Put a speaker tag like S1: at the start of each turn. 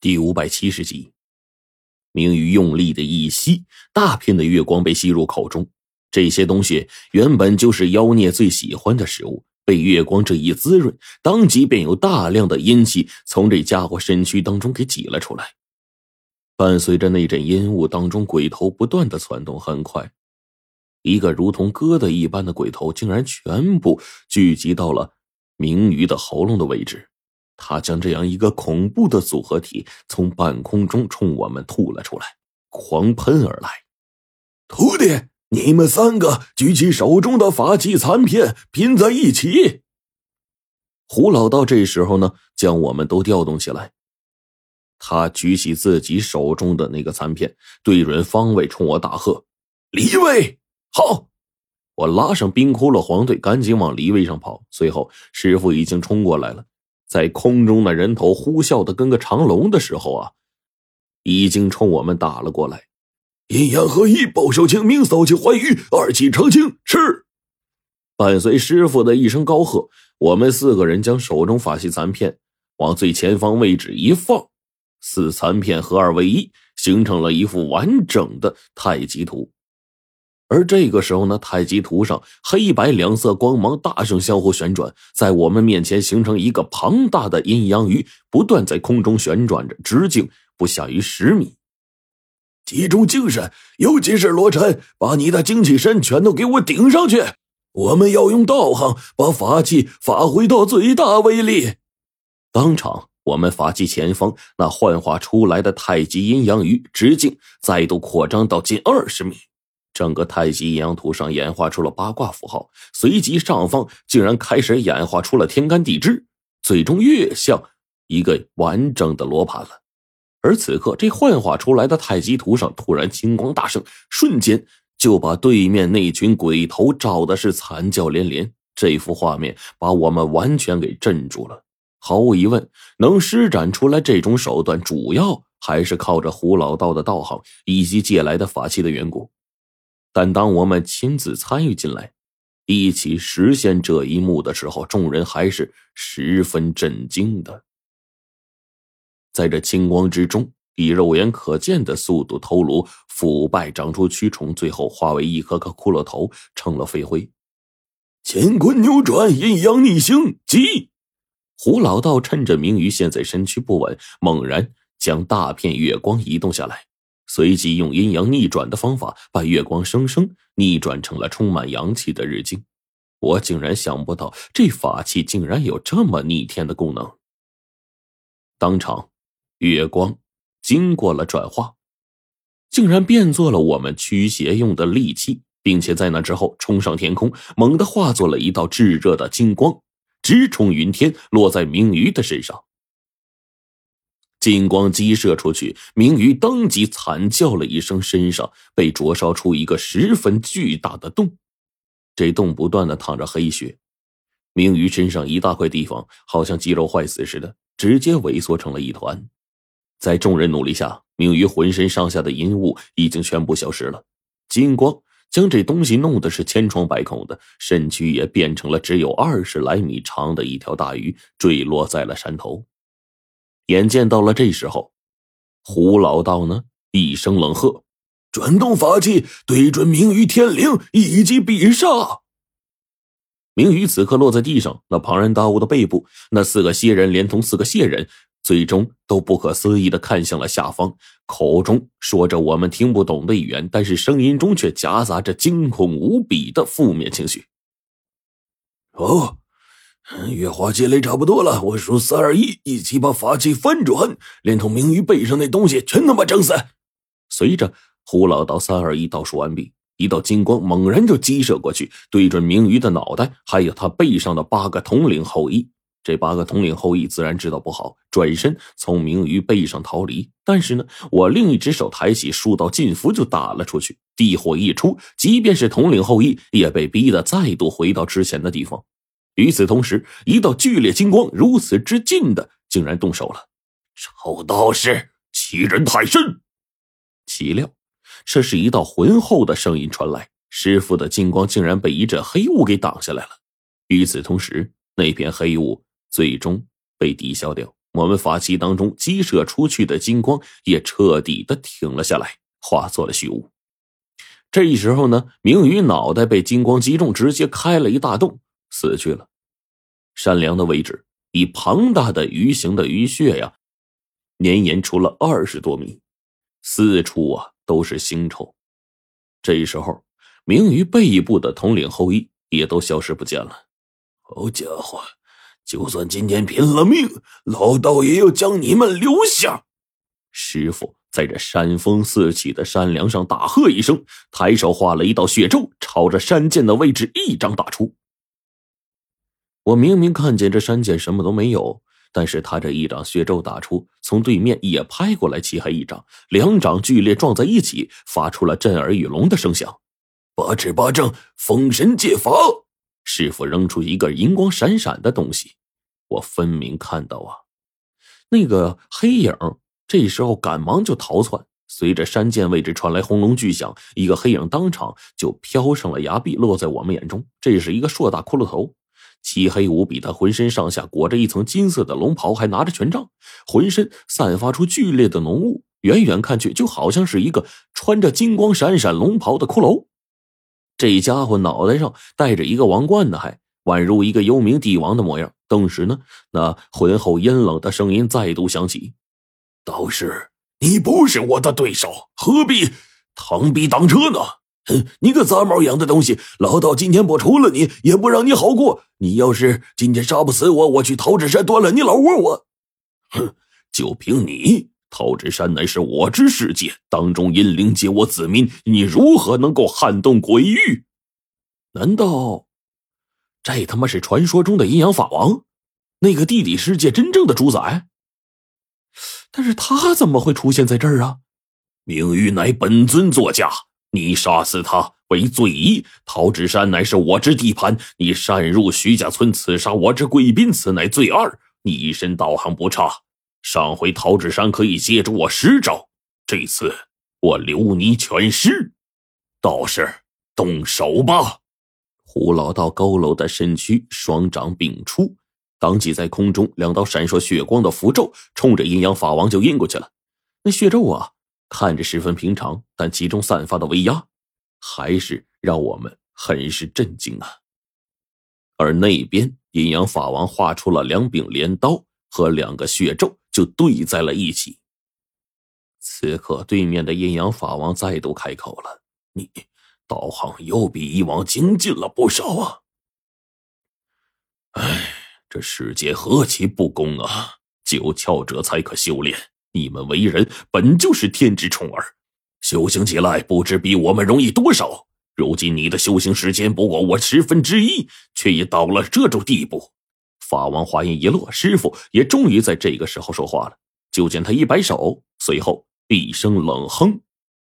S1: 第五百七十集，明宇用力的一吸，大片的月光被吸入口中。这些东西原本就是妖孽最喜欢的食物，被月光这一滋润，当即便有大量的阴气从这家伙身躯当中给挤了出来。伴随着那阵烟雾当中，鬼头不断的窜动，很快，一个如同疙瘩一般的鬼头竟然全部聚集到了明宇的喉咙的位置。他将这样一个恐怖的组合体从半空中冲我们吐了出来，狂喷而来。
S2: 徒弟，你们三个举起手中的法器残片，拼在一起。
S1: 胡老道这时候呢，将我们都调动起来。他举起自己手中的那个残片，对准方位，冲我大喝：“
S2: 离位，好！”
S1: 我拉上冰窟窿黄队，赶紧往离位上跑。随后，师傅已经冲过来了。在空中的人头呼啸的跟个长龙的时候啊，已经冲我们打了过来。
S2: 阴阳合一，保守清明，扫气还余，二气澄清。是。
S1: 伴随师傅的一声高喝，我们四个人将手中法器残片往最前方位置一放，四残片合二为一，形成了一幅完整的太极图。而这个时候呢，太极图上黑白两色光芒大声相互旋转，在我们面前形成一个庞大的阴阳鱼，不断在空中旋转着，直径不下于十米。
S2: 集中精神，尤其是罗晨，把你的精气神全都给我顶上去！我们要用道行把法器发挥到最大威力。
S1: 当场，我们法器前方那幻化出来的太极阴阳鱼直径再度扩张到近二十米。整个太极阴阳图上演化出了八卦符号，随即上方竟然开始演化出了天干地支，最终越像一个完整的罗盘了。而此刻，这幻化出来的太极图上突然金光大盛，瞬间就把对面那群鬼头照的是惨叫连连。这幅画面把我们完全给镇住了。毫无疑问，能施展出来这种手段，主要还是靠着胡老道的道行以及借来的法器的缘故。但当我们亲自参与进来，一起实现这一幕的时候，众人还是十分震惊的。在这青光之中，以肉眼可见的速度，头颅腐败，长出蛆虫，最后化为一颗颗骷髅头，成了飞灰。
S2: 乾坤扭转，阴阳逆行，急！
S1: 胡老道趁着明宇现在身躯不稳，猛然将大片月光移动下来。随即用阴阳逆转的方法，把月光生生逆转成了充满阳气的日镜。我竟然想不到，这法器竟然有这么逆天的功能。当场，月光经过了转化，竟然变作了我们驱邪用的利器，并且在那之后冲上天空，猛地化作了一道炙热的金光，直冲云天，落在明鱼的身上。金光激射出去，明宇当即惨叫了一声，身上被灼烧出一个十分巨大的洞，这洞不断的淌着黑血，明宇身上一大块地方好像肌肉坏死似的，直接萎缩成了一团。在众人努力下，明宇浑身上下的阴雾已经全部消失了，金光将这东西弄得是千疮百孔的，身躯也变成了只有二十来米长的一条大鱼，坠落在了山头。眼见到了这时候，胡老道呢一声冷喝：“
S2: 转动法器，对准明宇天灵，一击必杀！”
S1: 明宇此刻落在地上，那庞然大物的背部，那四个蝎人连同四个蟹人，最终都不可思议的看向了下方，口中说着我们听不懂的语言，但是声音中却夹杂着惊恐无比的负面情绪。
S2: 哦。月华积累差不多了，我数三二一，一起把法器翻转，连同明鱼背上那东西全他妈整死。
S1: 随着胡老道三二一倒数完毕，一道金光猛然就激射过去，对准明鱼的脑袋，还有他背上的八个统领后裔。这八个统领后裔自然知道不好，转身从明鱼背上逃离。但是呢，我另一只手抬起数道劲符就打了出去，地火一出，即便是统领后裔也被逼得再度回到之前的地方。与此同时，一道剧烈金光如此之近的，竟然动手了。
S2: 臭道士，欺人太甚！
S1: 岂料，这是一道浑厚的声音传来，师傅的金光竟然被一阵黑雾给挡下来了。与此同时，那片黑雾最终被抵消掉。我们法器当中激射出去的金光也彻底的停了下来，化作了虚无。这时候呢，明宇脑袋被金光击中，直接开了一大洞，死去了。山梁的位置，以庞大的鱼形的鱼穴呀，绵延出了二十多米，四处啊都是腥臭。这时候，明鱼背部的统领后裔也都消失不见了。
S2: 好家伙，就算今天拼了命，老道也要将你们留下！
S1: 师傅。在这山风四起的山梁上大喝一声，抬手画了一道血咒，朝着山涧的位置一掌打出。我明明看见这山涧什么都没有，但是他这一掌血咒打出，从对面也拍过来漆黑一掌，两掌剧烈撞在一起，发出了震耳欲聋的声响。
S2: 八尺八丈，封神戒法！
S1: 师傅扔出一个银光闪闪的东西，我分明看到啊，那个黑影。这时候赶忙就逃窜，随着山涧位置传来轰隆巨响，一个黑影当场就飘上了崖壁，落在我们眼中。这是一个硕大骷髅头，漆黑无比，他浑身上下裹着一层金色的龙袍，还拿着权杖，浑身散发出剧烈的浓雾，远远看去就好像是一个穿着金光闪闪龙袍的骷髅。这家伙脑袋上戴着一个王冠呢，还宛如一个幽冥帝王的模样。顿时呢，那浑厚阴冷的声音再度响起。
S2: 道士，你不是我的对手，何必螳臂挡车呢？哼，你个杂毛样的东西，老道今天不除了你，也不让你好过。你要是今天杀不死我，我去桃枝山端了你老窝。我，
S1: 哼，就凭你，桃枝山乃是我之世界，当中阴灵皆我子民，你如何能够撼动鬼域？难道这他妈是传说中的阴阳法王，那个地底世界真正的主宰？但是他怎么会出现在这儿啊？
S2: 明玉乃本尊座驾，你杀死他为罪一。桃枝山乃是我之地盘，你擅入徐家村刺杀我之贵宾，此乃罪二。你一身道行不差，上回桃枝山可以接住我十招，这次我留你全尸。道士，动手吧！
S1: 胡老道佝偻的身躯，双掌并出。当即在空中，两道闪烁血光的符咒冲着阴阳法王就印过去了。那血咒啊，看着十分平常，但其中散发的威压，还是让我们很是震惊啊。而那边阴阳法王画出了两柄镰刀和两个血咒，就对在了一起。此刻，对面的阴阳法王再度开口了：“
S2: 你道行又比以往精进了不少啊。”
S1: 哎。这世界何其不公啊！九窍者才可修炼，你们为人本就是天之宠儿，修行起来不知比我们容易多少。如今你的修行时间不过我十分之一，却已到了这种地步。法王话音一落，师傅也终于在这个时候说话了。就见他一摆手，随后一声冷哼。